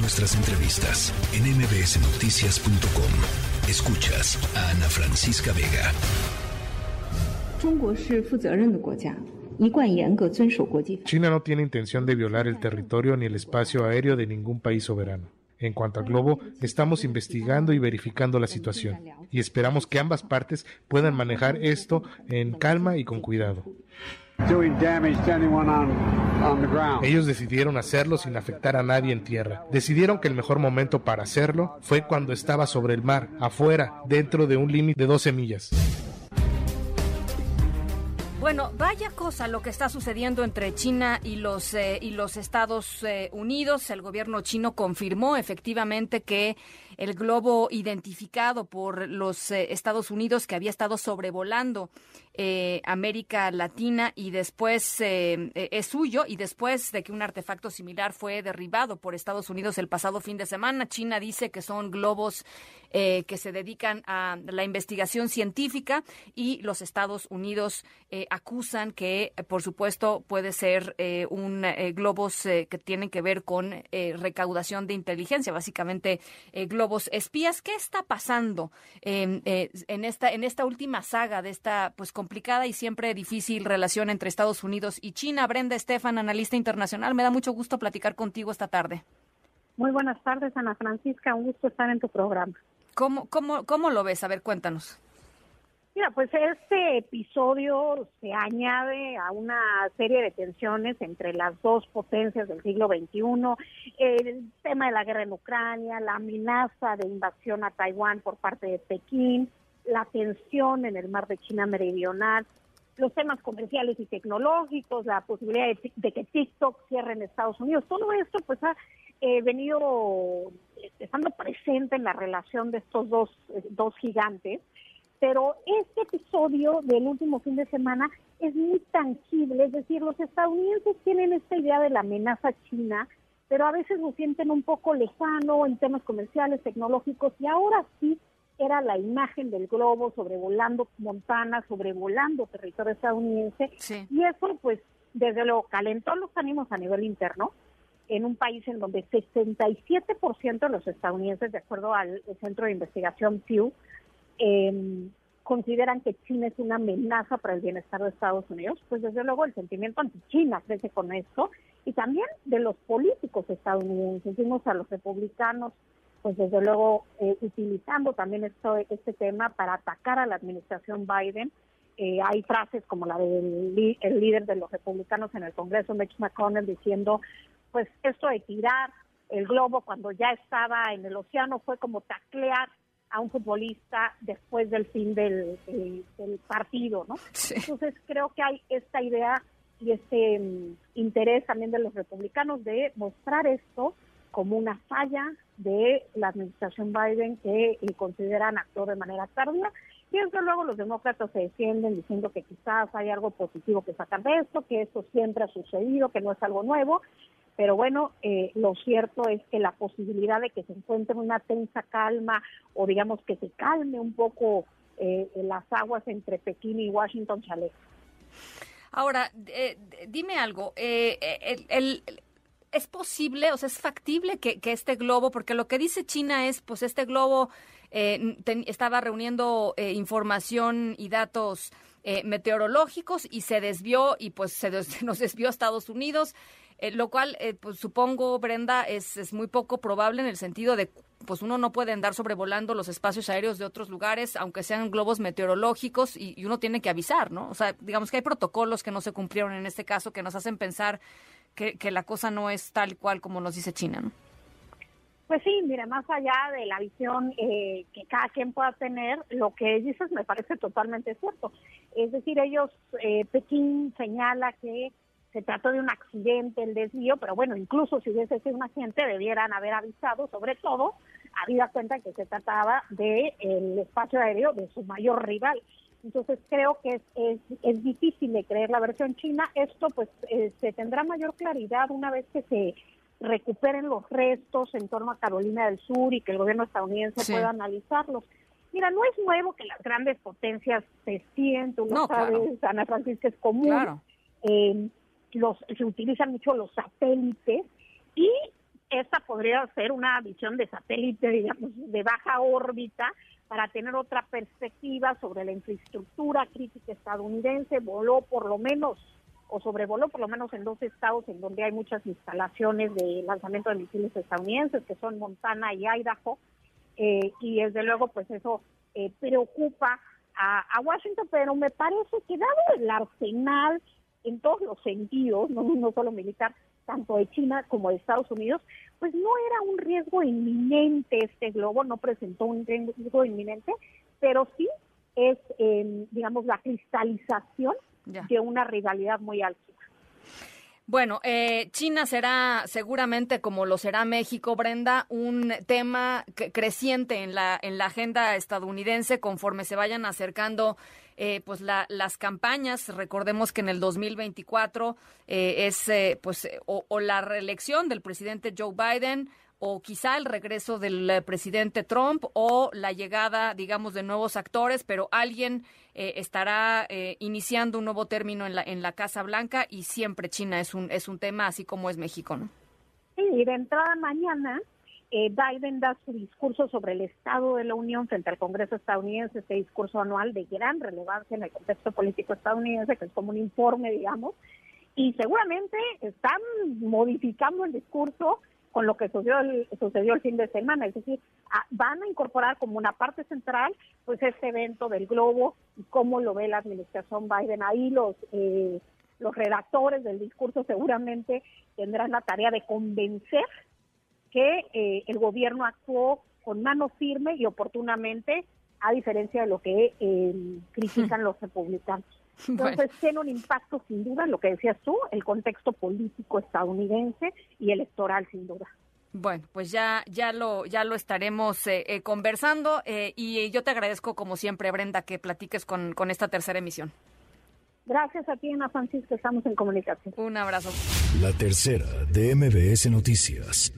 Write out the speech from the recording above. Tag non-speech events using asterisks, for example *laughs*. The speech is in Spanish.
Nuestras entrevistas en mbsnoticias.com. Escuchas a Ana Francisca Vega. China no tiene intención de violar el territorio ni el espacio aéreo de ningún país soberano. En cuanto al globo, estamos investigando y verificando la situación y esperamos que ambas partes puedan manejar esto en calma y con cuidado. Ellos decidieron hacerlo sin afectar a nadie en tierra. Decidieron que el mejor momento para hacerlo fue cuando estaba sobre el mar, afuera, dentro de un límite de 12 millas. Bueno, vaya cosa lo que está sucediendo entre China y los eh, y los Estados eh, Unidos. El gobierno chino confirmó efectivamente que el globo identificado por los eh, Estados Unidos que había estado sobrevolando eh, América Latina y después eh, eh, es suyo y después de que un artefacto similar fue derribado por Estados Unidos el pasado fin de semana. China dice que son globos que se dedican a la investigación científica y los Estados Unidos acusan que, por supuesto, puede ser un globos que tienen que ver con recaudación de inteligencia, básicamente globos espías. ¿Qué está pasando en esta en esta última saga de esta pues complicada y siempre difícil relación entre Estados Unidos y China. Brenda Estefan, analista internacional, me da mucho gusto platicar contigo esta tarde. Muy buenas tardes, Ana Francisca. Un gusto estar en tu programa. ¿Cómo, cómo, cómo lo ves? A ver, cuéntanos. Mira, pues este episodio se añade a una serie de tensiones entre las dos potencias del siglo XXI, el tema de la guerra en Ucrania, la amenaza de invasión a Taiwán por parte de Pekín, la tensión en el mar de China Meridional, los temas comerciales y tecnológicos, la posibilidad de, que TikTok cierre en Estados Unidos, todo esto pues ha eh, venido estando presente en la relación de estos dos, eh, dos gigantes, pero este episodio del último fin de semana es muy tangible, es decir, los estadounidenses tienen esta idea de la amenaza china, pero a veces lo sienten un poco lejano en temas comerciales, tecnológicos, y ahora sí era la imagen del globo sobrevolando Montana, sobrevolando territorio estadounidense, y eso pues desde luego calentó los ánimos a nivel interno en un país en donde 67% de los estadounidenses, de acuerdo al Centro de Investigación Pew, eh, consideran que China es una amenaza para el bienestar de Estados Unidos, pues desde luego el sentimiento anti-China crece con esto, y también de los políticos estadounidenses. Vimos a los republicanos pues desde luego eh, utilizando también esto, este tema para atacar a la administración Biden. Eh, hay frases como la del líder de los republicanos en el Congreso, Mitch McConnell, diciendo, pues esto de tirar el globo cuando ya estaba en el océano fue como taclear a un futbolista después del fin del, partido, ¿no? Entonces creo que hay esta idea y este mm, interés también de los republicanos de mostrar esto como una falla de la administración Biden que consideran actuar de manera tardía. Y desde luego los demócratas se defienden diciendo que quizás hay algo positivo que sacar de esto, que esto siempre ha sucedido, que no es algo nuevo. Pero bueno, eh, lo cierto es que la posibilidad de que se encuentre una tensa calma o digamos que se calme un poco eh, las aguas entre Pekín y Washington chale. Ahora, eh, dime algo, el, el, ¿Es posible, o sea, es factible que, este globo, porque lo que dice China es, pues este globo eh, estaba reuniendo eh, información y datos eh, meteorológicos y se desvió y pues se *laughs* nos desvió a Estados Unidos, lo cual, pues supongo, Brenda, es, es muy poco probable en el sentido de, pues uno no puede andar sobrevolando los espacios aéreos de otros lugares, aunque sean globos meteorológicos, y, y uno tiene que avisar, ¿no? O sea, digamos que hay protocolos que no se cumplieron en este caso que nos hacen pensar que, la cosa no es tal cual como nos dice China, ¿no? Pues sí, mira, más allá de la visión eh, que cada quien pueda tener, lo que dices me parece totalmente cierto. Es decir, ellos, eh, Pekín señala que se trató de un accidente, el desvío, pero bueno, incluso si hubiese sido un accidente, debieran haber avisado, sobre todo, habida cuenta que se trataba del el espacio aéreo de su mayor rival. Entonces creo que es, es, difícil de creer la versión china. Esto pues eh, se tendrá mayor claridad una vez que se recuperen los restos en torno a Carolina del Sur y que el gobierno estadounidense pueda analizarlos. Mira, no es nuevo que las grandes potencias se espíen, tú lo sabes, Ana Francisca, es común. Eh, los, se utilizan mucho los satélites y esta podría ser una visión de satélite, digamos, de baja órbita para tener otra perspectiva sobre la infraestructura crítica estadounidense. Voló por lo menos, o sobrevoló por lo menos en dos estados en donde hay muchas instalaciones de lanzamiento de misiles estadounidenses, que son Montana y Idaho. Eh, y desde luego, pues eso eh, preocupa a, Washington, pero me parece que dado el arsenal en todos los sentidos, no solo militar, tanto de China como de Estados Unidos, pues no era un riesgo inminente este globo, no presentó un riesgo inminente, pero sí es, eh, digamos, la cristalización de una rivalidad muy alta. Bueno, eh, China será seguramente, como lo será México, Brenda, un tema creciente en la, en la agenda estadounidense conforme se vayan acercando eh, pues las campañas. Recordemos que en el 2024 eh, es eh, pues o, la reelección del presidente Joe Biden o quizá el regreso del presidente Trump o la llegada, digamos, de nuevos actores, pero alguien estará iniciando un nuevo término en la, en la Casa Blanca y siempre China es un, es un tema, así como es México, ¿no? Sí, de entrada mañana eh, Biden da su discurso sobre el Estado de la Unión frente al Congreso estadounidense, este discurso anual de gran relevancia en el contexto político estadounidense, que es como un informe, digamos, y seguramente están modificando el discurso con lo que sucedió el, sucedió el fin de semana, es decir, van a incorporar como una parte central pues este evento del globo y cómo lo ve la administración Biden. Ahí los eh, los redactores del discurso seguramente tendrán la tarea de convencer que eh, el gobierno actuó con mano firme y oportunamente, a diferencia de lo que eh, critican *laughs* los republicanos. *laughs* Entonces tiene un impacto sin duda, lo que decías tú, el contexto político estadounidense y electoral sin duda. Bueno, pues ya, ya lo, ya lo estaremos eh, conversando y yo te agradezco como siempre, Brenda, que platiques con, con esta tercera emisión. Gracias a ti, Ana Francisca, estamos en comunicación. Un abrazo. La tercera de MBS Noticias.